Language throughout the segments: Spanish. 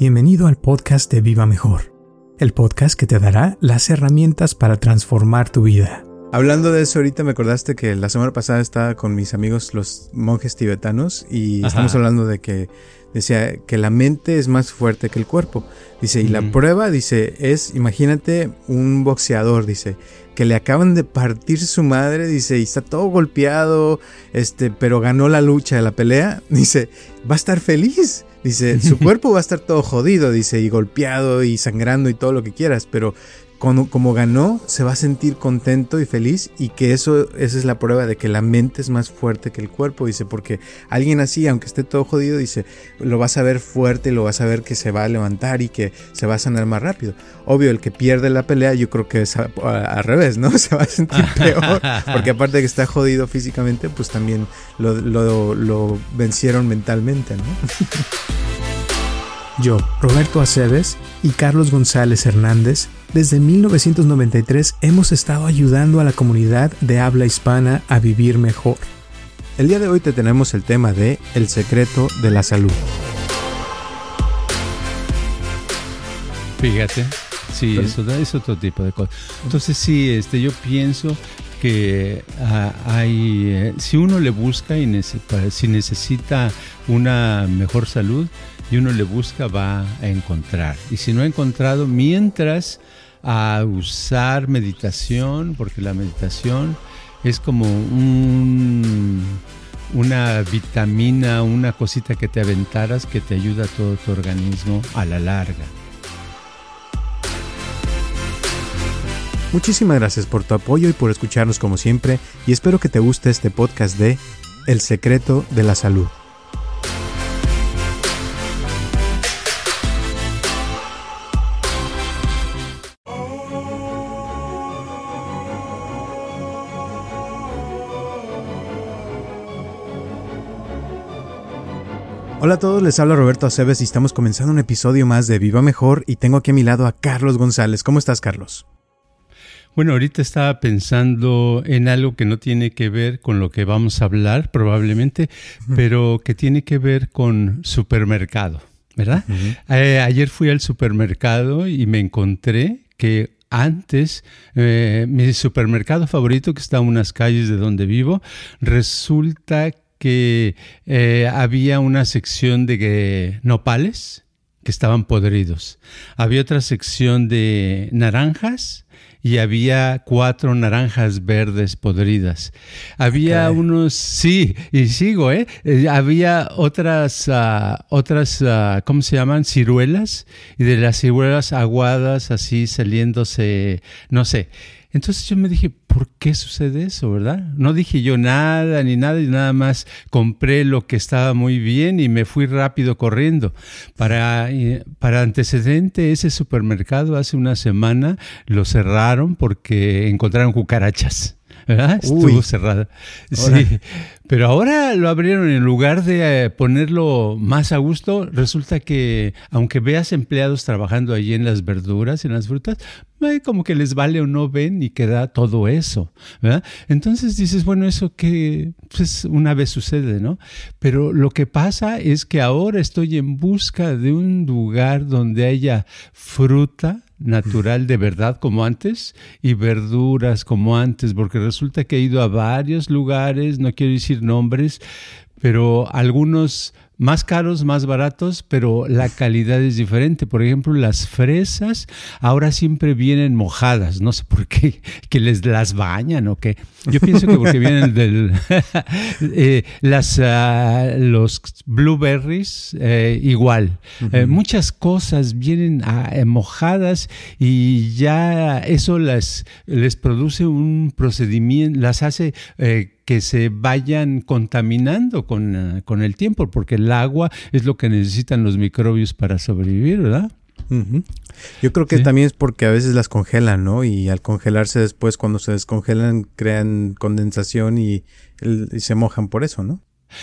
Bienvenido al podcast de Viva Mejor, el podcast que te dará las herramientas para transformar tu vida. Hablando de eso, ahorita me acordaste que la semana pasada estaba con mis amigos los monjes tibetanos y estamos hablando de que decía que la mente es más fuerte que el cuerpo. Dice, y la prueba, dice, es, imagínate un boxeador, dice, que le acaban de partir su madre, dice, y está todo golpeado, este, pero ganó la lucha, la pelea, dice, va a estar feliz. Dice, su cuerpo va a estar todo jodido, dice, y golpeado y sangrando y todo lo que quieras, pero como, ganó, se va a sentir contento y feliz y que eso, esa es la prueba de que la mente es más fuerte que el cuerpo, dice, porque alguien así, aunque esté todo jodido, dice, lo vas a ver fuerte, lo vas a ver que se va a levantar y que se va a sanar más rápido. Obvio, el que pierde la pelea, yo creo que es al revés, ¿no? Se va a sentir peor, porque aparte de que está jodido físicamente, pues también lo, lo, lo vencieron mentalmente, ¿no? Yo, Roberto Aceves y Carlos González Hernández, desde 1993 hemos estado ayudando a la comunidad de habla hispana a vivir mejor. El día de hoy te tenemos el tema de El secreto de la salud. Fíjate, sí, eso es otro tipo de cosas. Entonces sí, este, yo pienso que ah, hay, eh, si uno le busca y si necesita una mejor salud, y uno le busca va a encontrar. Y si no ha encontrado, mientras a usar meditación, porque la meditación es como una vitamina, una cosita que te aventaras que te ayuda a todo tu organismo a la larga. Muchísimas gracias por tu apoyo y por escucharnos como siempre y espero que te guste este podcast de El secreto de la salud. Hola a todos, les habla Roberto Aceves y estamos comenzando un episodio más de Viva Mejor y tengo aquí a mi lado a Carlos González. ¿Cómo estás, Carlos? Bueno, ahorita estaba pensando en algo que no tiene que ver con lo que vamos a hablar probablemente, pero que tiene que ver con supermercado, ¿verdad? Eh, ayer fui al supermercado y me encontré que antes, eh, mi supermercado favorito, que está a unas calles de donde vivo, resulta que eh, había una sección de nopales que estaban podridos. Había otra sección de naranjas y había cuatro naranjas verdes podridas. Había unos, sí, y sigo, ¿eh? eh había otras, uh, otras, uh, ¿cómo se llaman? Ciruelas, y de las ciruelas aguadas así saliéndose, no sé. Entonces yo me dije, ¿por qué sucede eso, verdad? No dije yo nada ni nada y nada más compré lo que estaba muy bien y me fui rápido corriendo. Para, eh, para antecedente, ese supermercado hace una semana lo cerraron porque encontraron cucarachas. ¿Verdad? Estuvo cerrada. Sí, pero ahora lo abrieron en lugar de eh, ponerlo más a gusto, resulta que aunque veas empleados trabajando allí en las verduras, en las frutas, como que les vale o no ven y queda todo eso, ¿verdad? Entonces dices, bueno, eso que pues una vez sucede, ¿no? Pero lo que pasa es que ahora estoy en busca de un lugar donde haya fruta, natural de verdad como antes y verduras como antes, porque resulta que he ido a varios lugares, no quiero decir nombres, pero algunos más caros, más baratos, pero la calidad es diferente. Por ejemplo, las fresas ahora siempre vienen mojadas, no sé por qué, que les las bañan o qué. Yo pienso que porque vienen del... Eh, las, ah, los blueberries eh, igual. Eh, muchas cosas vienen ah, mojadas y ya eso las, les produce un procedimiento, las hace que se vayan contaminando con, con, el tiempo, porque el agua es lo que necesitan los microbios para sobrevivir, ¿verdad? Yo creo que también es porque a veces las congelan, ¿no? Y al congelarse después, cuando se descongelan, crean condensación y, y se mojan por eso, ¿no?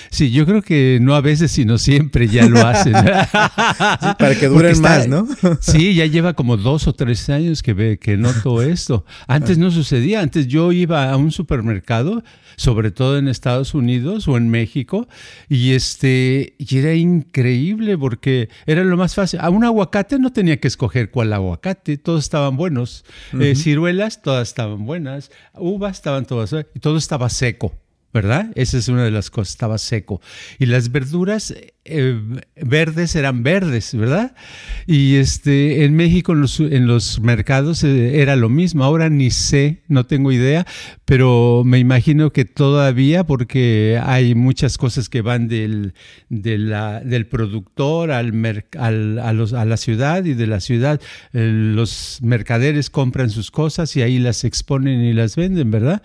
Sí, yo creo que no a veces, sino siempre ya lo hacen. para que duren más, ¿no? sí, ya lleva como dos o tres años que, ve, que noto esto. Antes no sucedía, antes yo iba a un supermercado, sobre todo en Estados Unidos o en México, y, este, y era increíble porque era lo más fácil. A un aguacate no tenía que escoger cuál aguacate, todos estaban buenos. Eh, ciruelas, todas estaban buenas. Uvas, estaban todas, y todo estaba seco. ¿Verdad? Esa es una de las cosas, estaba seco. Y las verduras eh, verdes eran verdes, ¿verdad? Y este, en México en los, en los mercados eh, era lo mismo. Ahora ni sé, no tengo idea, pero me imagino que todavía, porque hay muchas cosas que van del, del productor al, al a, los, a, la ciudad y de la ciudad eh, los mercaderes compran sus cosas y ahí las exponen y las venden, ¿verdad?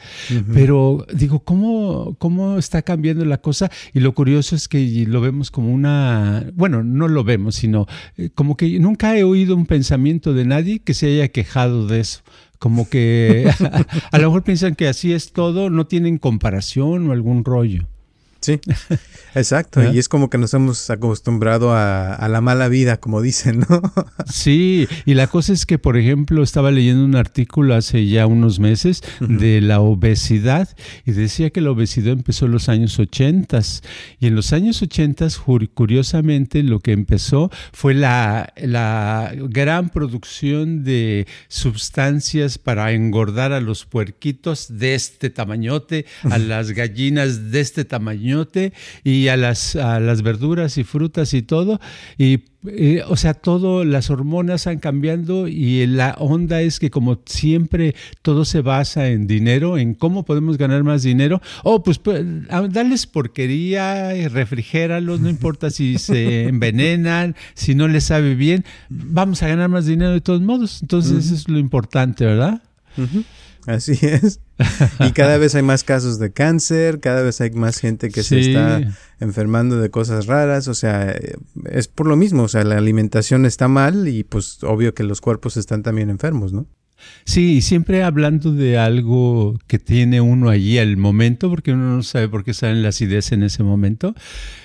Pero digo, ¿cómo, ¿cómo está cambiando la cosa? Y lo curioso es que lo vemos como una, bueno, no lo vemos, sino eh, como que nunca he oído un pensamiento de nadie que se haya quejado de eso. Como que a, lo mejor piensan que así es todo, no tienen comparación o algún rollo. Sí, exacto. Y es como que nos hemos acostumbrado a, la mala vida, como dicen, ¿no? sí, y la cosa es que, por ejemplo, estaba leyendo un artículo hace ya unos meses de la obesidad y decía que la obesidad empezó en los años 80 y en los años 80 curiosamente lo que empezó fue la, la gran producción de sustancias para engordar a los puerquitos de este tamañote, a las gallinas de este tamaño y a las, a las verduras y frutas y todo. Y eh, o sea, todo, las hormonas han cambiando y la onda es que como siempre todo se basa en dinero, en cómo podemos ganar más dinero. Oh, pues, pues darles porquería, refrigéralos, no importa si se envenenan, si no les sabe bien, vamos a ganar más dinero de todos modos. Entonces eso es lo importante, ¿verdad? Así es. Y cada vez hay más casos de cáncer, cada vez hay más gente que se está enfermando de cosas raras, o sea, es por lo mismo, o sea, la alimentación está mal y pues obvio que los cuerpos están también enfermos, ¿no? Sí, siempre hablando de algo que tiene uno allí al momento, porque uno no sabe por qué salen las ideas en ese momento,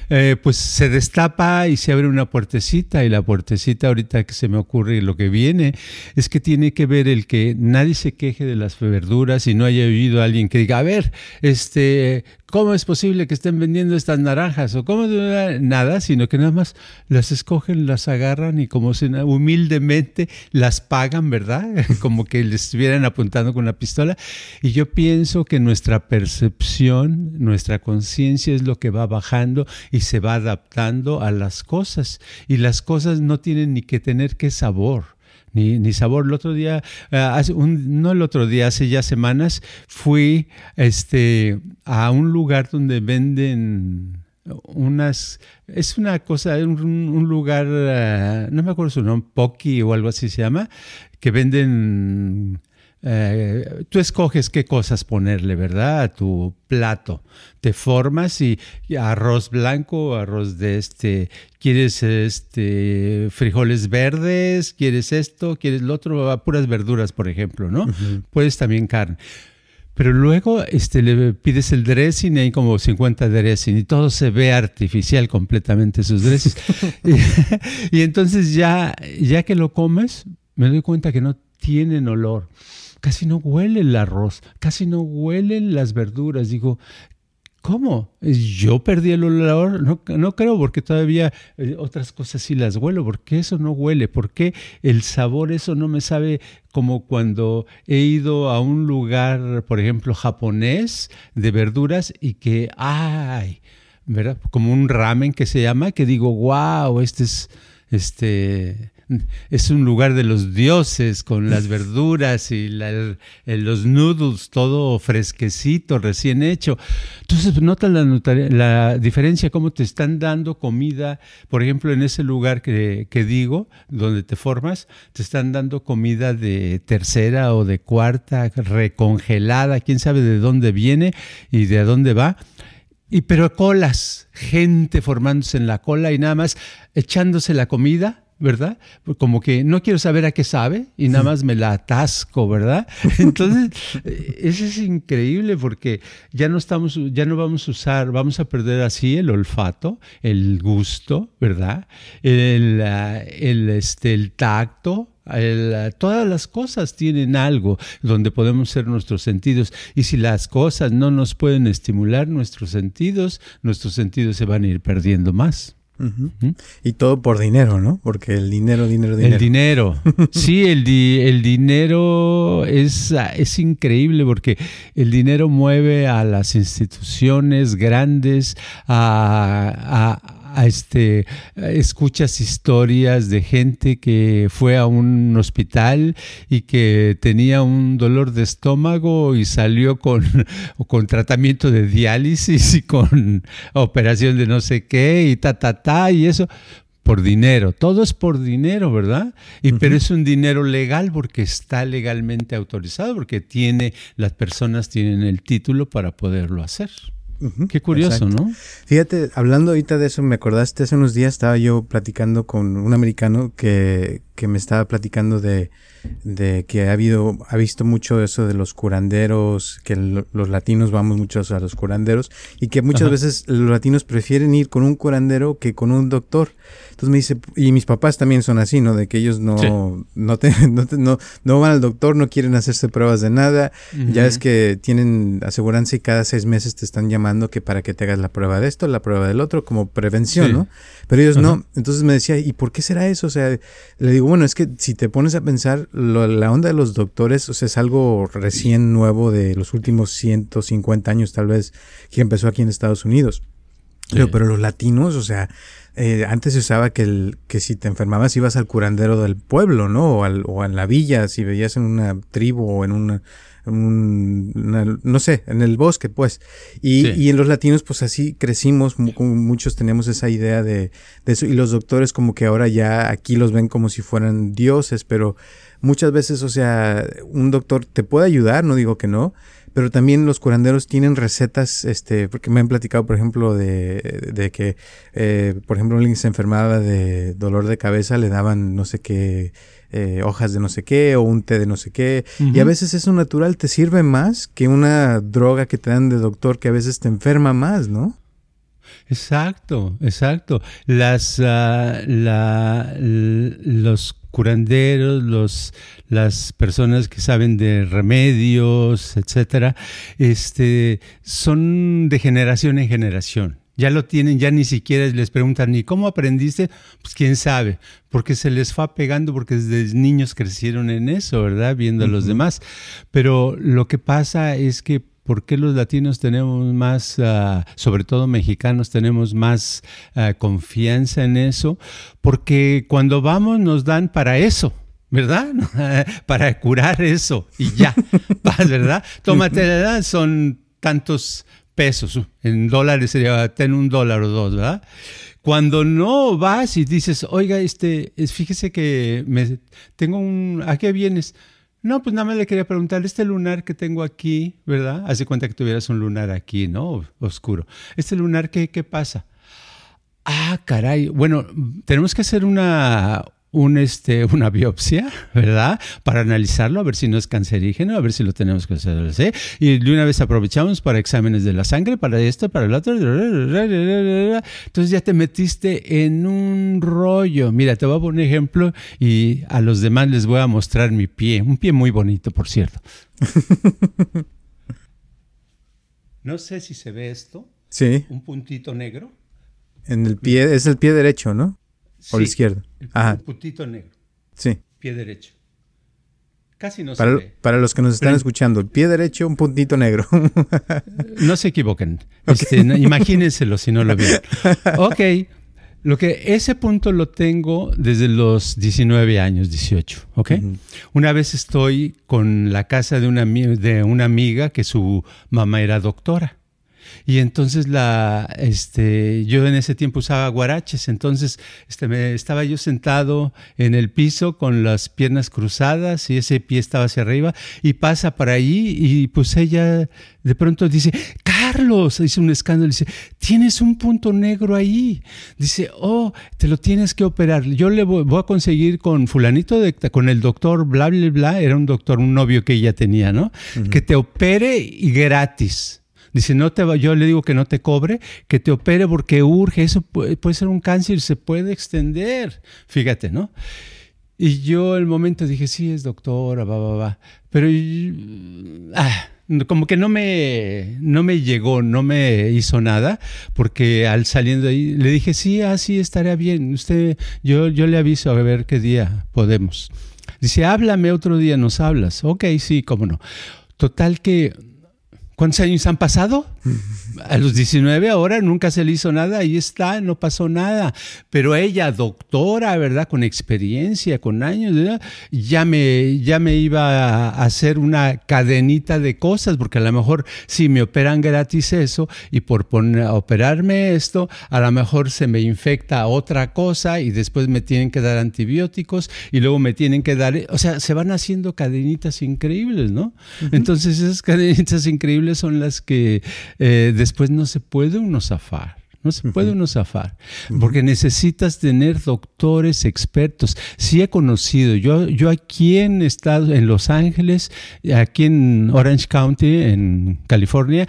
eh, pues se destapa y se abre una puertecita y la puertecita ahorita que se me ocurre lo que viene es que tiene que ver el que nadie se queje de las verduras y no haya oído alguien que diga, a ver, este, ¿cómo es posible que estén vendiendo estas naranjas? O cómo nada, sino que nada más las escogen, las agarran y como se, humildemente las pagan, ¿verdad? Como que les estuvieran apuntando con la pistola. Y yo pienso que nuestra percepción, nuestra conciencia es lo que va bajando y se va adaptando a las cosas. Y las cosas no tienen ni que tener qué sabor. Ni, ni, sabor. El otro día, un, no el otro día, hace ya semanas, fui este, a un lugar donde venden unas, es una cosa, un, un lugar, eh, no me acuerdo su nombre, Poki o algo así se llama, que venden eh, tú escoges qué cosas ponerle, ¿verdad? A tu plato. Te formas y, arroz blanco, arroz de este, quieres este frijoles verdes, quieres esto, quieres lo otro, puras verduras, por ejemplo, ¿no? Puedes también carne. Pero luego este, le pides el dressing y hay como 50 dressing y todo se ve artificial completamente sus dressings. y, y, entonces ya, ya que lo comes, me doy cuenta que no tienen olor casi no huele el arroz, casi no huelen las verduras. Digo, ¿Cómo? ¿Yo perdí el olor? No, creo, porque todavía eh, otras cosas sí las huelo. ¿Por qué eso no huele? ¿Por qué el sabor, eso no me sabe como cuando he ido a un lugar, por ejemplo, japonés de verduras y que, ay, ¿verdad? Como un ramen que se llama, que digo, wow, este es, este, es un lugar de los dioses con las verduras y los noodles, todo fresquecito, recién hecho. Entonces, nota la, la, diferencia, cómo te están dando comida, por ejemplo, en ese lugar que, que digo, donde te formas, te están dando comida de tercera o de cuarta, recongelada, quién sabe de dónde viene y de dónde va. Y pero colas, gente formándose en la cola y nada más echándose la comida ¿verdad? Como que no quiero saber a qué sabe y nada más me la atasco, ¿verdad? Entonces, eh, eso es increíble porque ya no estamos, ya no vamos a usar, vamos a perder así el olfato, el gusto, ¿verdad? El, el, este, el tacto, todas las cosas tienen algo donde podemos ser nuestros sentidos y si las cosas no nos pueden estimular nuestros sentidos, nuestros sentidos se van a ir perdiendo más. Y todo por dinero, ¿no? Porque el dinero, dinero, dinero. El dinero. Sí, el, el dinero es, es increíble porque el dinero mueve a las instituciones grandes, a, este, escuchas historias de gente que fue a un hospital y que tenía un dolor de estómago y salió con, con tratamiento de diálisis y con operación de no sé qué y ta, ta, ta, y eso por dinero. Todo es por dinero, ¿verdad? Y, Pero es un dinero legal porque está legalmente autorizado, porque tiene, las personas tienen el título para poderlo hacer. Qué curioso, ¿no? Fíjate, hablando ahorita de eso, me acordaste, hace unos días estaba yo platicando con un americano que, que me estaba platicando de, de que ha habido, ha visto mucho eso de los curanderos, que los latinos vamos muchos a los curanderos y que muchas veces los latinos prefieren ir con un curandero que con un doctor. Entonces me dice, y mis papás también son así, ¿no? De que ellos no, no, no, no, van al doctor, no quieren hacerse pruebas de nada. Ya es que tienen aseguranza y cada seis meses te están llamando que para que te hagas la prueba de esto, la prueba del otro, como prevención, ¿no? Pero ellos no. Entonces me decía, ¿y por qué será eso? O sea, le digo, bueno, es que si te pones a pensar, la onda de los doctores, o sea, es algo recién nuevo de los últimos 150 años tal vez, que empezó aquí en Estados Unidos. Pero, los latinos, o sea, eh, antes se usaba que, el, que si te enfermabas ibas al curandero del pueblo, ¿no? O, al, o en la villa, si veías en una tribu o en una, no sé, en el bosque, pues. Y, y, en los latinos, pues así crecimos, muchos tenemos esa idea de, de, eso, y los doctores como que ahora ya aquí los ven como si fueran dioses, pero muchas veces, o sea, un doctor te puede ayudar, no digo que no, pero también los curanderos tienen recetas, este, porque me han platicado, por ejemplo, de, de que, eh, por ejemplo, alguien se enfermaba de dolor de cabeza, le daban no sé qué, eh, hojas de no sé qué o un té de no sé qué. Y a veces eso natural te sirve más que una droga que te dan de doctor que a veces te enferma más, ¿no? Exacto, exacto. Las, uh, la, los curanderos, los, las personas que saben de remedios, etcétera, este, son de generación en generación. Ya lo tienen, ya ni siquiera les preguntan ni cómo aprendiste, pues quién sabe, porque se les va pegando, porque desde niños crecieron en eso, ¿verdad? Viendo a los demás. Pero lo que pasa es que ¿Por qué los latinos tenemos más, ah, sobre todo mexicanos, tenemos más ah, confianza en eso? Porque cuando vamos nos dan para eso. ¿verdad? para curar eso y ya, ¿verdad? Tómate la edad, son tantos pesos, en dólares sería, ten un dólar o dos, ¿verdad? Cuando no vas y dices, oiga, este, fíjese que me, tengo un, ¿a qué vienes? No, pues nada más le quería preguntar, este lunar que tengo aquí, ¿verdad? Hace cuenta que tuvieras un lunar aquí, ¿no? Oscuro. Este lunar, ¿qué, qué pasa? Ah, caray. Bueno, tenemos que hacer una, un, este, una biopsia, ¿verdad? Para analizarlo, a ver si no es cancerígeno, a ver si lo tenemos que hacer. ¿sí? Y de una vez aprovechamos para exámenes de la sangre, para esto, para el otro. Entonces ya te metiste en un rollo. Mira, te voy a poner un ejemplo y a los demás les voy a mostrar mi pie. Un pie muy bonito, por cierto. No sé si se ve esto. Sí. Un puntito negro. En el pie, es el pie derecho, ¿no? O la izquierda. El puntito negro. Sí. Pie derecho. Casi no para, se ve. Para los que nos están escuchando, el pie derecho, un puntito negro. no se equivoquen. Este, imagínenselo si no lo vieron. Ok. Lo que ese punto lo tengo desde los 19 años, 18, ¿ok? Una vez estoy con la casa de una, de una amiga que su mamá era doctora Y entonces la, este, yo en ese tiempo usaba guaraches, entonces este, me, estaba yo sentado en el piso con las piernas cruzadas y ese pie estaba hacia arriba y pasa por ahí y pues ella de pronto dice, Carlos, dice un escándalo, dice, tienes un punto negro ahí. Dice, oh, te lo tienes que operar. Yo le voy, a conseguir con fulanito, de, con el doctor, bla, bla, bla, era un doctor, un novio que ella tenía, ¿no? Que te opere y gratis. Dice, no te yo le digo que no te cobre, que te opere porque urge, eso puede, ser un cáncer, se puede extender. Fíjate, ¿no? Y yo el momento dije, sí, es doctora, va, va, va. Pero ah, como que no me, no me llegó, no me hizo nada, porque al saliendo ahí le dije, sí, así ah, estaría bien. Usted, yo, yo le aviso a ver qué día podemos. Dice, háblame otro día, nos hablas. Ok, sí, cómo no. Total que ¿Cuántos años han pasado? A los 19 ahora nunca se le hizo nada, ahí está, no pasó nada. Pero ella, doctora, ¿verdad? Con experiencia, con años, ya me, ya me iba a hacer una cadenita de cosas, porque a lo mejor si me operan gratis eso y por poner, operarme esto, a lo mejor se me infecta otra cosa y después me tienen que dar antibióticos y luego me tienen que dar, o sea, se van haciendo cadenitas increíbles, ¿no? Entonces esas cadenitas increíbles son las que eh, después no se puede uno zafar. No se puede uno zafar, porque necesitas tener doctores expertos. Sí he conocido, yo, yo aquí en Estados, en Los Ángeles, aquí en Orange County, en California,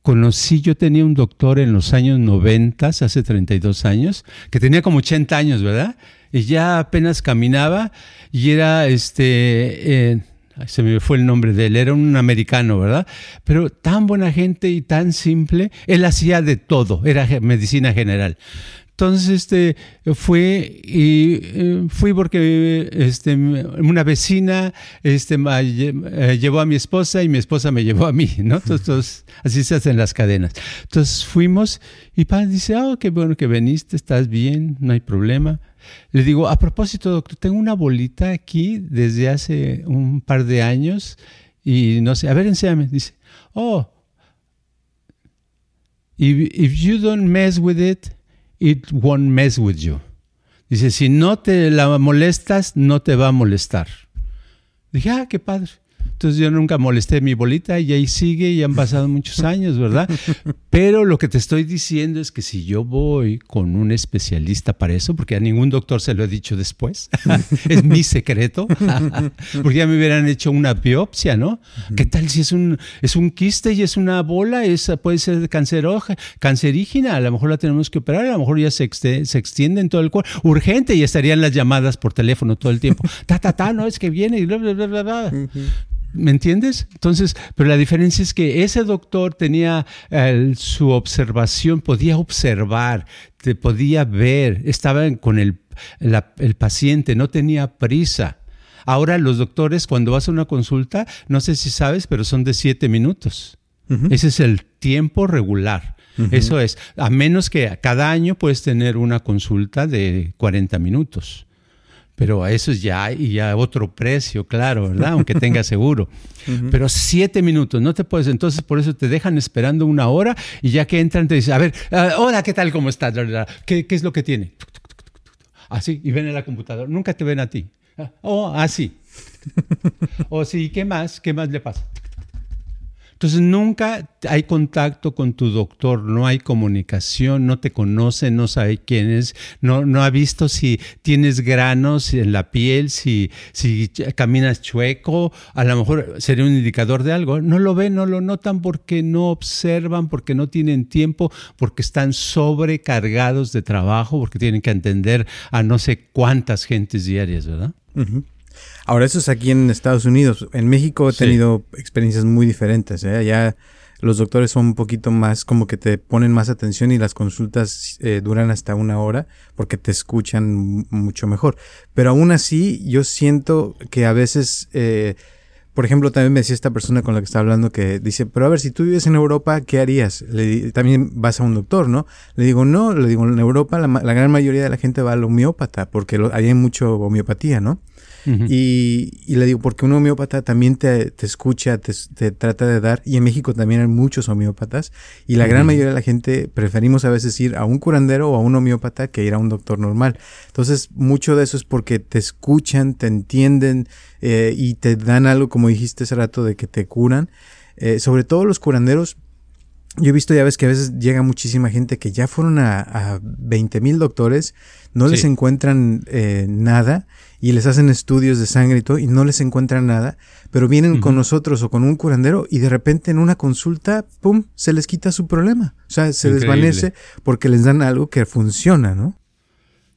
conocí, yo tenía un doctor en los años 90, hace 32 años, que tenía como 80 años, ¿verdad? Y ya apenas caminaba y era este... Eh, se me fue el nombre de él, era un americano, ¿verdad? Pero tan buena gente y tan simple, él hacía de todo, era medicina general. Entonces, este, fue y eh, fui porque este, una vecina este, eh, llevó a mi esposa y mi esposa me llevó a mí, ¿no? Entonces, así se hacen las cadenas. Entonces fuimos y padre dice, oh, qué bueno que viniste, estás bien, no hay problema. Le digo, a propósito, doctor, tengo una bolita aquí desde hace un par de años y no sé, a ver, enséñame. Dice, oh, if, if you don't mess with it, it won't mess with you. Dice, si no te la molestas, no te va a molestar. Dije, ah, qué padre. Entonces yo nunca molesté mi bolita y ahí sigue y han pasado muchos años, ¿verdad? Pero lo que te estoy diciendo es que si yo voy con un especialista para eso, porque a ningún doctor se lo he dicho después, es mi secreto, porque ya me hubieran hecho una biopsia, ¿no? ¿Qué tal si es un, es un quiste y es una bola? Esa puede ser cancerígena, a lo mejor la tenemos que operar, a lo mejor ya se, se extiende en todo el cuerpo, urgente y estarían las llamadas por teléfono todo el tiempo. Ta, ta, ta, no, es que viene y bla, bla, bla, bla, bla. ¿Me entiendes? Entonces, pero la diferencia es que ese doctor tenía su observación, podía observar, te podía ver, estaba con el, el paciente, no tenía prisa. Ahora los doctores, cuando vas a una consulta, no sé si sabes, pero son de siete minutos. Ese es el tiempo regular. Eso es, a menos que cada año puedes tener una consulta de 40 minutos pero a eso es ya, y ya otro precio, claro, ¿verdad? Aunque tenga seguro. Pero siete minutos, no te puedes, entonces por eso te dejan esperando una hora y ya que entran te dicen, a ver, ah, hola, ¿qué tal? ¿Cómo estás? ¿Qué, ¿Qué, es lo que tiene? Así, y ven en la computadora, nunca te ven a ti. Ah, oh, así. o sí, ¿qué más? ¿Qué más le pasa? Entonces nunca hay contacto con tu doctor, no hay comunicación, no te conoce, no sabe quién es, no, no ha visto si tienes granos en la piel, si, si caminas chueco, a lo mejor sería un indicador de algo. No lo ven, no lo notan porque no observan, porque no tienen tiempo, porque están sobrecargados de trabajo, porque tienen que atender a no sé cuántas gentes diarias, ¿verdad? Ahora, eso es aquí en Estados Unidos. En México he tenido experiencias muy diferentes. ¿eh? Allá los doctores son un poquito más como que te ponen más atención y las consultas eh, duran hasta una hora porque te escuchan mucho mejor. Pero aún así, yo siento que a veces... Eh, por ejemplo, también me decía esta persona con la que estaba hablando que dice, pero a ver, si tú vives en Europa, ¿qué harías? Le, también vas a un doctor, ¿no? Le digo, no, le digo, en Europa la, gran mayoría de la gente va al homeópata porque hay mucho homeopatía, ¿no? Y, le digo, porque un homeópata también te, escucha, te, trata de dar, y en México también hay muchos homeópatas, y la gran mayoría de la gente preferimos a veces ir a un curandero o a un homeópata que ir a un doctor normal. Entonces, mucho de eso es porque te escuchan, te entienden eh, y te dan algo, como dijiste hace rato, de que te curan. Eh, sobre todo los curanderos, yo he visto ya ves que a veces llega muchísima gente que ya fueron a, a 20 mil doctores, no les encuentran eh, nada y les hacen estudios de sangre y todo y no les encuentran nada, pero vienen con nosotros o con un curandero y de repente en una consulta, ¡pum!, se les quita su problema. O sea, se desvanece porque les dan algo que funciona, ¿no?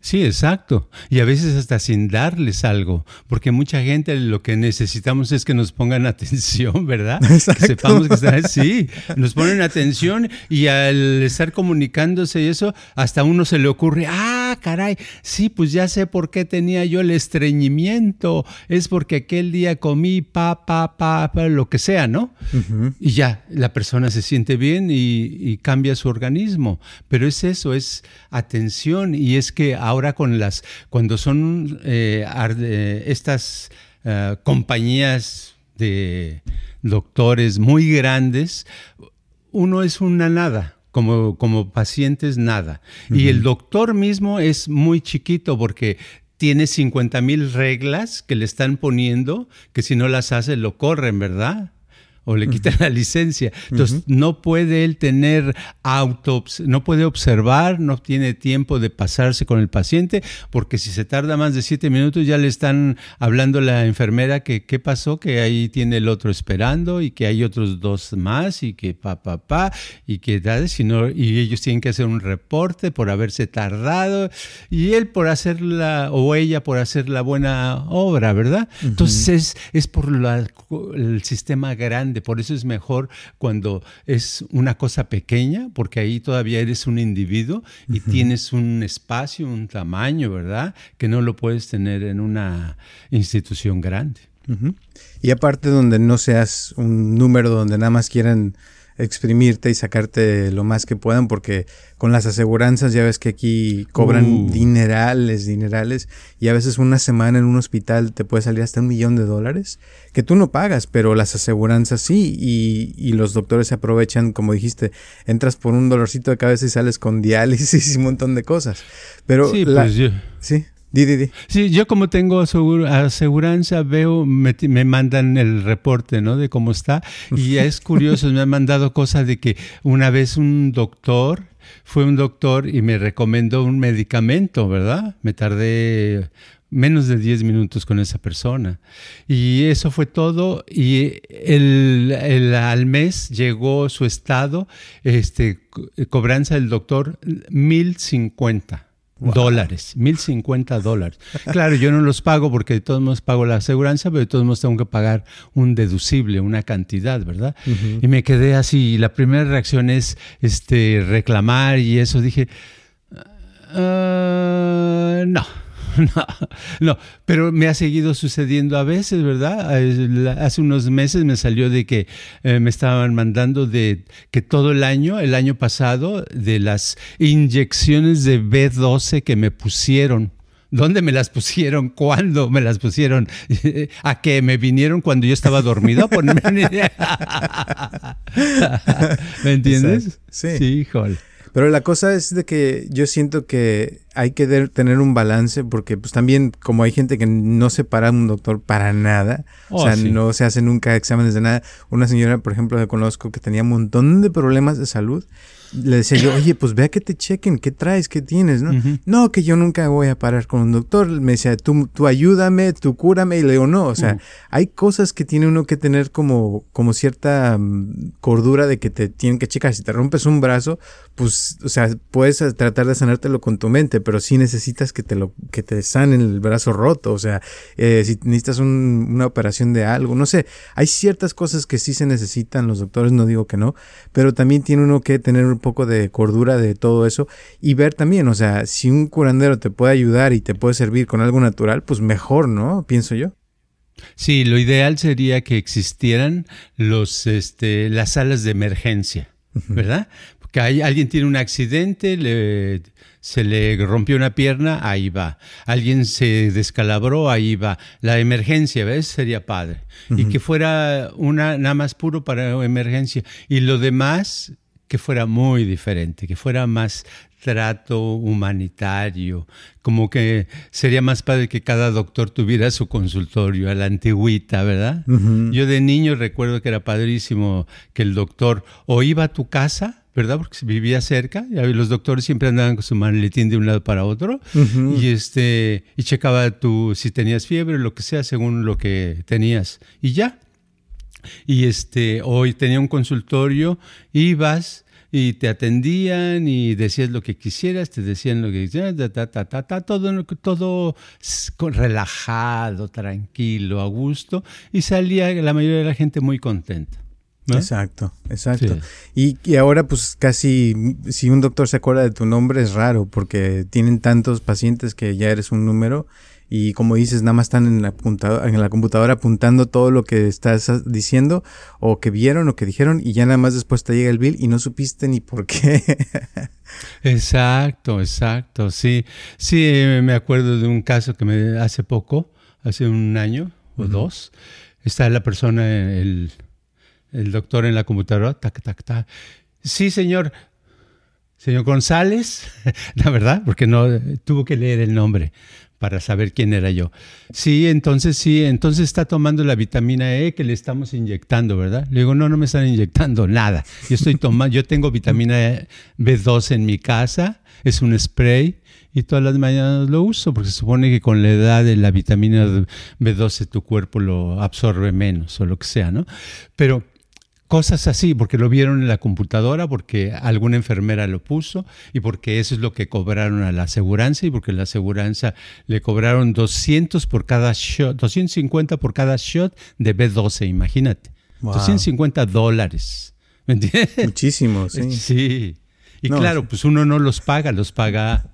Sí, exacto. Y a veces hasta sin darles algo, porque mucha gente lo que necesitamos es que nos pongan atención, ¿verdad? Exacto. Que sepamos que están, sí, nos ponen atención y al estar comunicándose y eso, hasta a uno se le ocurre, ah, caray, sí, pues ya sé por qué tenía yo el estreñimiento, es porque aquel día comí pa, pa, pa, pa lo que sea, ¿no? Y ya, la persona se siente bien y, cambia su organismo, pero es eso, es atención y es que ahora ahora con las, cuando son eh, eh, estas eh, compañías de doctores muy grandes, uno es una nada. Como, como paciente es nada. Y el doctor mismo es muy chiquito porque tiene 50 mil reglas que le están poniendo que si no las hace lo corren, ¿verdad? O le quitan la licencia. Entonces, no puede él tener auto, no puede observar, no tiene tiempo de pasarse con el paciente, porque si se tarda más de siete minutos ya le están hablando la enfermera que qué pasó, que ahí tiene el otro esperando y que hay otros dos más y que pa, pa, pa, y que sino, y ellos tienen que hacer un reporte por haberse tardado y él por hacer la, o ella por hacer la buena obra, ¿verdad? Entonces, es, es por la, el sistema grande por eso es mejor cuando es una cosa pequeña, porque ahí todavía eres un individuo y tienes un espacio, un tamaño, ¿verdad? Que no lo puedes tener en una institución grande. Y aparte donde no seas un número donde nada más quieran exprimirte y sacarte lo más que puedan, porque con las aseguranzas ya ves que aquí cobran uh. dinerales, dinerales, y a veces una semana en un hospital te puede salir hasta un millón de dólares, que tú no pagas, pero las aseguranzas sí, y, y los doctores se aprovechan, como dijiste, entras por un dolorcito de cabeza y sales con diálisis y un montón de cosas. Pero sí, pues yo... sí. Sí, yo como tengo aseguranza, veo, me, mandan el reporte, ¿no? De cómo está. Y es curioso, me han mandado cosas de que una vez un doctor, fue un doctor y me recomendó un medicamento, ¿verdad? Me tardé menos de 10 minutos con esa persona. Y eso fue todo. Y el, al mes llegó su estado, este, cobranza del doctor, 1050 dólares, mil cincuenta dólares. Claro, yo no los pago porque de todos modos pago la aseguranza, pero de todos modos tengo que pagar un deducible, una cantidad, ¿verdad? Y me quedé así. La primera reacción es este, reclamar y eso. Dije, ah, no no, no, pero me ha seguido sucediendo a veces, ¿verdad? Hace unos meses me salió de que eh, me estaban mandando de que todo el año, el año pasado, de las inyecciones de B12 que me pusieron. ¿Dónde me las pusieron? ¿Cuándo me las pusieron? ¿A que me vinieron cuando yo estaba dormido? ¿Me entiendes? Sí. Sí, híjole. Pero la cosa es de que yo siento que hay que tener un balance porque pues también como hay gente que no se para un doctor para nada, o oh, sea, no se hace nunca exámenes de nada. Una señora, por ejemplo, que conozco que tenía un montón de problemas de salud le decía yo, oye, pues vea que te chequen, ¿qué traes? ¿Qué tienes? ¿no? no, que yo nunca voy a parar con un doctor. Me decía, tú, tú ayúdame, tú cúrame. Y le digo, no, o sea, hay cosas que tiene uno que tener como, como cierta mm, cordura de que te tienen que checar. Si te rompes un brazo, pues, o sea, puedes tratar de sanártelo con tu mente, pero sí necesitas que te lo, que te sanen el brazo roto. O sea, eh, si necesitas una operación de algo, no sé, hay ciertas cosas que sí se necesitan los doctores, no digo que no, pero también tiene uno que tener un poco de cordura de todo eso y ver también, o sea, si un curandero te puede ayudar y te puede servir con algo natural, pues mejor, ¿no? Pienso yo. Sí, lo ideal sería que existieran los, este, las salas de emergencia, ¿verdad? Porque hay, alguien tiene un accidente, le se le rompió una pierna, ahí va. Alguien se descalabró, ahí va. La emergencia, ¿ves? Sería padre. Y que fuera una nada más puro para emergencia. Y lo demás, que fuera muy diferente, que fuera más trato humanitario, como que sería más padre que cada doctor tuviera su consultorio a la antigüita, ¿verdad? Yo de niño recuerdo que era padrísimo que el doctor o iba a tu casa, ¿verdad? Porque vivía cerca, y los doctores siempre andaban con su maletín de un lado para otro y este y checaba tú si tenías fiebre lo que sea según lo que tenías y ya. Y este hoy tenía un consultorio, ibas y te atendían y decías lo que quisieras, te decían lo que quisieras, ta, ta, ta, ta, todo, todo relajado, tranquilo, a gusto, y salía la mayoría de la gente muy contenta. Exacto, exacto. Y, y, ahora pues casi, si un doctor se acuerda de tu nombre es raro porque tienen tantos pacientes que ya eres un número y como dices, nada más están en la, en la computadora apuntando todo lo que estás diciendo o que vieron o que dijeron y ya nada más después te llega el bill y no supiste ni por qué. exacto, exacto, sí. Sí, me acuerdo de un caso que me hace poco, hace un año o dos, está la persona, el, el doctor en la computadora, tac, tac, tac. Sí, señor, señor González, la verdad, porque no tuvo que leer el nombre para saber quién era yo. Sí, entonces sí, entonces está tomando la vitamina E que le estamos inyectando, ¿verdad? Le digo, no, no me están inyectando nada. Yo estoy tomando, yo tengo vitamina B2 en mi casa, es un spray y todas las mañanas lo uso porque se supone que con la edad de la vitamina B12 tu cuerpo lo absorbe menos o lo que sea, ¿no? Pero Cosas así, porque lo vieron en la computadora, porque alguna enfermera lo puso y porque eso es lo que cobraron a la aseguranza y porque la aseguranza le cobraron 200 por cada shot, 250 por cada shot de B12, imagínate. 250 dólares. ¿Me entiendes? Muchísimo, sí. Sí. Y claro, pues uno no los paga, los paga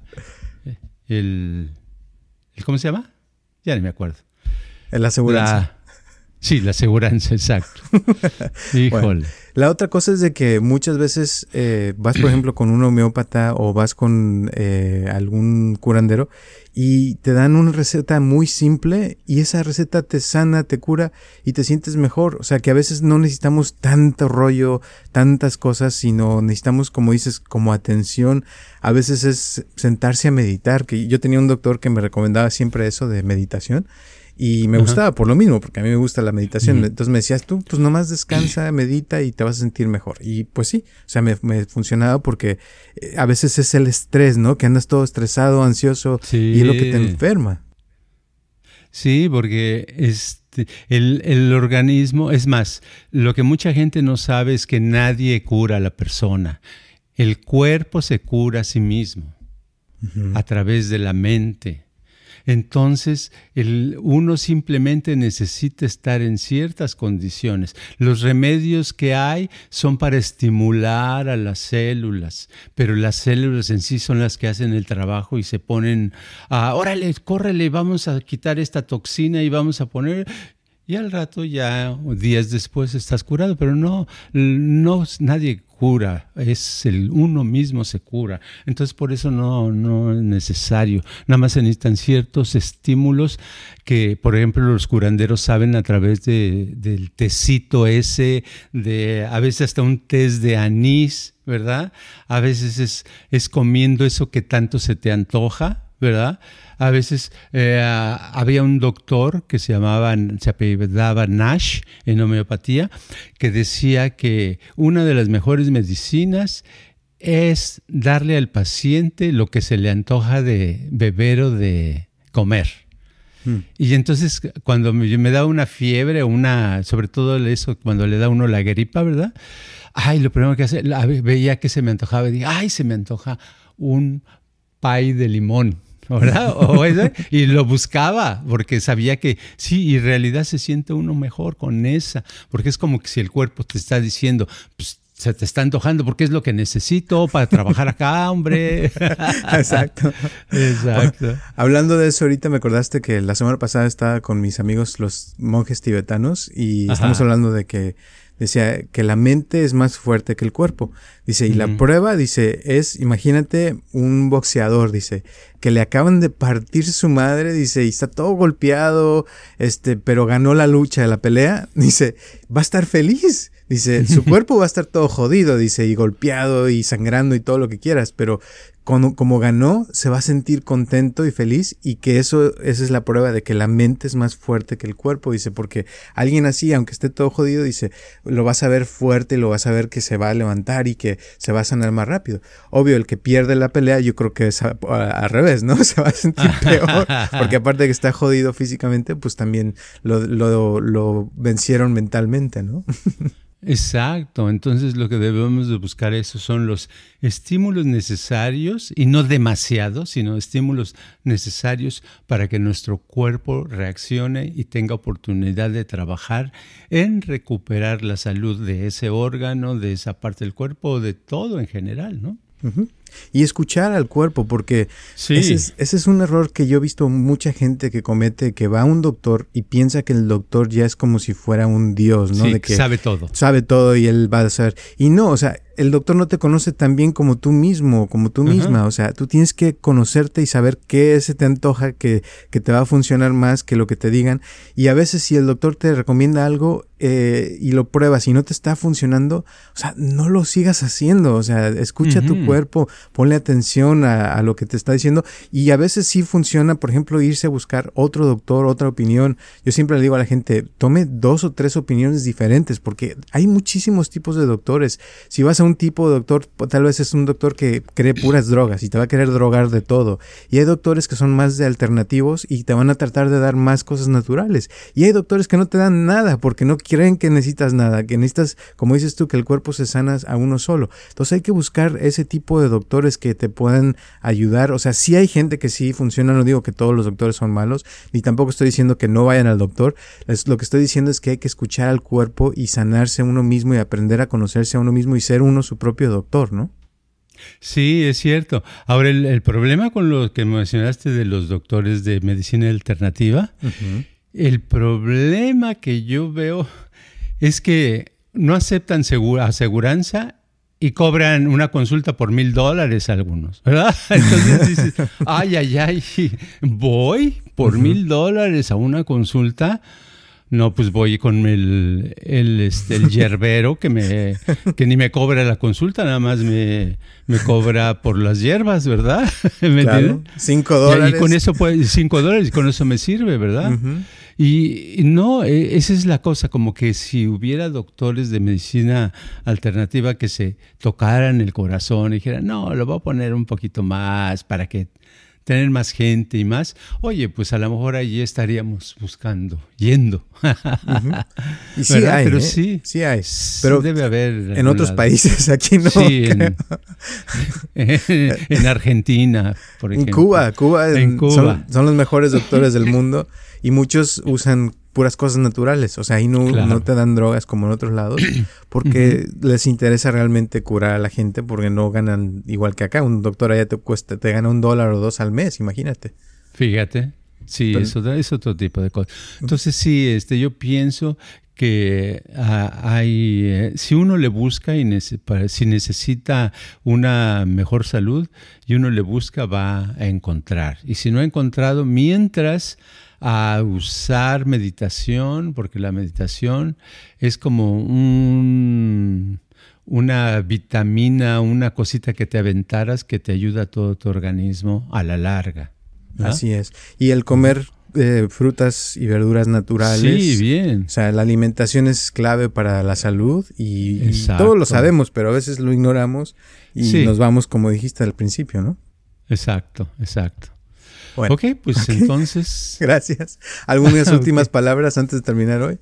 el, ¿cómo se llama? Ya ni me acuerdo. El aseguranza. Sí, la aseguranza, exacto. Híjole. la otra cosa es de que muchas veces eh, vas, por ejemplo, con un homeópata o vas con eh, algún curandero y te dan una receta muy simple y esa receta te sana, te cura y te sientes mejor. O sea que a veces no necesitamos tanto rollo, tantas cosas, sino necesitamos, como dices, como atención. A veces es sentarse a meditar, que yo tenía un doctor que me recomendaba siempre eso de meditación y me gustaba por lo mismo, porque a mí me gusta la meditación. Entonces me decías tú, pues nomás descansa, medita y te vas a sentir mejor. Y pues sí, o sea, me, me funcionaba porque eh, a veces es el estrés, ¿no? Que andas todo estresado, ansioso y es lo que te enferma. Sí, porque este, el, el, organismo, es más, lo que mucha gente no sabe es que nadie cura a la persona. El cuerpo se cura a sí mismo a través de la mente entonces el, uno simplemente necesita estar en ciertas condiciones. Los remedios que hay son para estimular a las células, pero las células en sí son las que hacen el trabajo y se ponen a, órale, córrele, vamos a quitar esta toxina y vamos a poner y al rato ya días después estás curado, pero no, no nadie cura, es el uno mismo se cura. Entonces por eso no, no es necesario. Nada más se necesitan ciertos estímulos que, por ejemplo, los curanderos saben a través de, del tecito ese, de a veces hasta un test de anís, ¿verdad? A veces es, es comiendo eso que tanto se te antoja, ¿verdad? A veces eh, había un doctor que se llamaba, se apellidaba Nash en homeopatía, que decía que una de las mejores medicinas es darle al paciente lo que se le antoja de beber o de comer. Hmm. Y entonces cuando me, me, da una fiebre, una, sobre todo eso, cuando le da uno la gripa, ¿verdad? Ay, lo primero que hace, veía que se me antojaba y dije, ay, se me antoja un pay de limón. ¿Verdad? y lo buscaba porque sabía que sí, y en realidad se siente uno mejor con esa, porque es como que si el cuerpo te está diciendo, pues se te está antojando porque es lo que necesito para trabajar acá, hombre. Exacto. Exacto. Hablando de eso, ahorita me acordaste que la semana pasada estaba con mis amigos los monjes tibetanos y estamos hablando de que decía que la mente es más fuerte que el cuerpo. Dice, y la prueba, dice, es, imagínate un boxeador, dice, que le acaban de partir su madre, dice, y está todo golpeado, este, pero ganó la lucha, la pelea, dice, va a estar feliz. Dice, su cuerpo va a estar todo jodido, dice, y golpeado y sangrando y todo lo que quieras, pero como, ganó, se va a sentir contento y feliz y que eso, esa es la prueba de que la mente es más fuerte que el cuerpo, dice, porque alguien así, aunque esté todo jodido, dice, lo vas a ver fuerte, lo vas a ver que se va a levantar y que se va a sanar más rápido. Obvio, el que pierde la pelea, yo creo que es al revés, ¿no? Se va a sentir peor, porque aparte de que está jodido físicamente, pues también lo, lo, lo vencieron mentalmente, ¿no? Exacto, entonces lo que debemos de buscar esos son los estímulos necesarios y no demasiados, sino estímulos necesarios para que nuestro cuerpo reaccione y tenga oportunidad de trabajar en recuperar la salud de ese órgano, de esa parte del cuerpo, de todo en general, ¿no? Y escuchar al cuerpo, porque ese, es, un error que yo he visto mucha gente que comete, que va a un doctor y piensa que el doctor ya es como si fuera un dios, ¿no? de que sabe todo. Sabe todo y él va a saber. Y no, o sea, el doctor no te conoce tan bien como tú mismo, como tú misma. O sea, tú tienes que conocerte y saber qué se te antoja que, que, te va a funcionar más que lo que te digan. Y a veces si el doctor te recomienda algo eh, y lo pruebas y no te está funcionando, o sea, no lo sigas haciendo. O sea, escucha tu cuerpo, ponle atención a, lo que te está diciendo. Y a veces sí funciona, por ejemplo, irse a buscar otro doctor, otra opinión. Yo siempre le digo a la gente, tome dos o tres opiniones diferentes porque hay muchísimos tipos de doctores. Si vas a un tipo de doctor, tal vez es un doctor que cree puras drogas y te va a querer drogar de todo. Y hay doctores que son más de alternativos y te van a tratar de dar más cosas naturales. Y hay doctores que no te dan nada porque no creen que necesitas nada, que necesitas, como dices tú, que el cuerpo se sana a uno solo. Entonces hay que buscar ese tipo de doctores que te puedan ayudar. O sea, si hay gente que sí funciona, no digo que todos los doctores son malos, ni tampoco estoy diciendo que no vayan al doctor. lo que estoy diciendo es que hay que escuchar al cuerpo y sanarse a uno mismo y aprender a conocerse a uno mismo y ser uno su propio doctor, ¿no? Sí, es cierto. Ahora, el, problema con lo que mencionaste de los doctores de medicina alternativa, el problema que yo veo es que no aceptan aseguranza y cobran una consulta por mil dólares algunos, ¿verdad? Entonces dices, ay, ay, ay, voy por mil dólares a una consulta no, pues voy con el, el, este, el yerbero que, me, que ni me cobra la consulta, nada más me, me cobra por las hierbas, ¿verdad? ¿Me claro, cinco dólares. Y, con eso, pues, cinco dólares, y con eso me sirve, ¿verdad? y, no, e, esa es la cosa, como que si hubiera doctores de medicina alternativa que se tocaran el corazón y dijeran, no, lo voy a poner un poquito más para que tener más gente y más, oye, pues a lo mejor allí estaríamos buscando, yendo. Y sí hay, pero ¿eh? sí, sí hay. Pero debe haber en otros países, aquí no. Sí, en, Argentina, por ejemplo. En Cuba, Cuba, son, los mejores doctores del mundo y muchos usan puras cosas naturales. O sea, ahí no, no te dan drogas como en otros lados, porque les interesa realmente curar a la gente, porque no ganan igual que acá. Un doctor allá te cuesta, te gana un dólar o dos al mes, imagínate. Fíjate. Sí, eso es otro tipo de cosas. Entonces, sí, este, yo pienso que ah, hay, eh, si uno le busca y si necesita una mejor salud y uno le busca, va a encontrar. Y si no ha encontrado, mientras a usar meditación, porque la meditación es como un, una vitamina, una cosita que te aventaras que te ayuda a todo tu organismo a la larga. Así es. Y el comer eh, frutas y verduras naturales. Sí, bien. O sea, la alimentación es clave para la salud y, todos lo sabemos, pero a veces lo ignoramos y nos vamos, como dijiste al principio, ¿no? Exacto, exacto ok, pues entonces. Gracias. ¿Algunas últimas palabras antes de terminar hoy?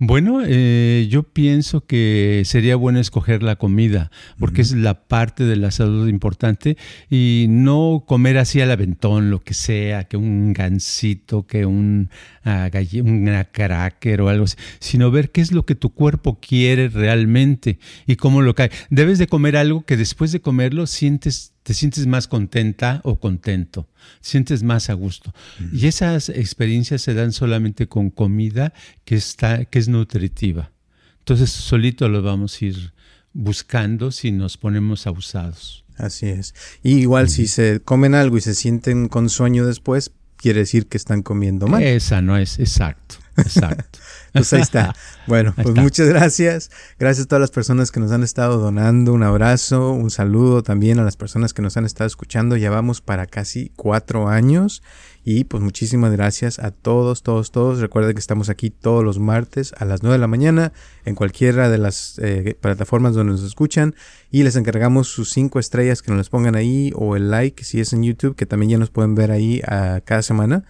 Bueno, eh, yo pienso que sería bueno escoger la comida, porque es la parte de la salud importante, y no comer así al aventón, lo que sea, que un gansito, que un, uh, una cracker o algo así, sino ver qué es lo que tu cuerpo quiere realmente y cómo lo cae. Debes de comer algo que después de comerlo sientes te sientes más contenta o contento, sientes más a gusto. Y esas experiencias se dan solamente con comida que, está, que es nutritiva. Entonces solito lo vamos a ir buscando si nos ponemos abusados. Así es. Y igual si se comen algo y se sienten con sueño después, quiere decir que están comiendo mal. Esa no es, exacto, exacto. Pues ahí está. Bueno, pues muchas gracias. Gracias a todas las personas que nos han estado donando. Un abrazo, un saludo también a las personas que nos han estado escuchando. Ya vamos para casi cuatro años. Y pues muchísimas gracias a todos, todos, todos. Recuerden que estamos aquí todos los martes a las 9 de la mañana en cualquiera de las eh, plataformas donde nos escuchan. Y les encargamos sus cinco estrellas que nos las pongan ahí o el like si es en YouTube, que también ya nos pueden ver ahí ah, cada semana.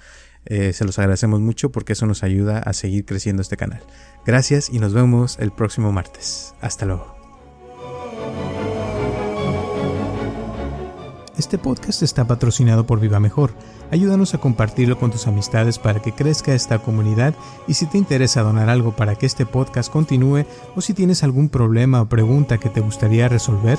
Eh, se los agradecemos mucho porque eso nos ayuda a seguir creciendo este canal. Gracias y nos vemos el próximo martes. Hasta luego. Este podcast está patrocinado por Viva Mejor. Ayúdanos a compartirlo con tus amistades para que crezca esta comunidad y si te interesa donar algo para que este podcast continúe o si tienes algún problema o pregunta que te gustaría resolver,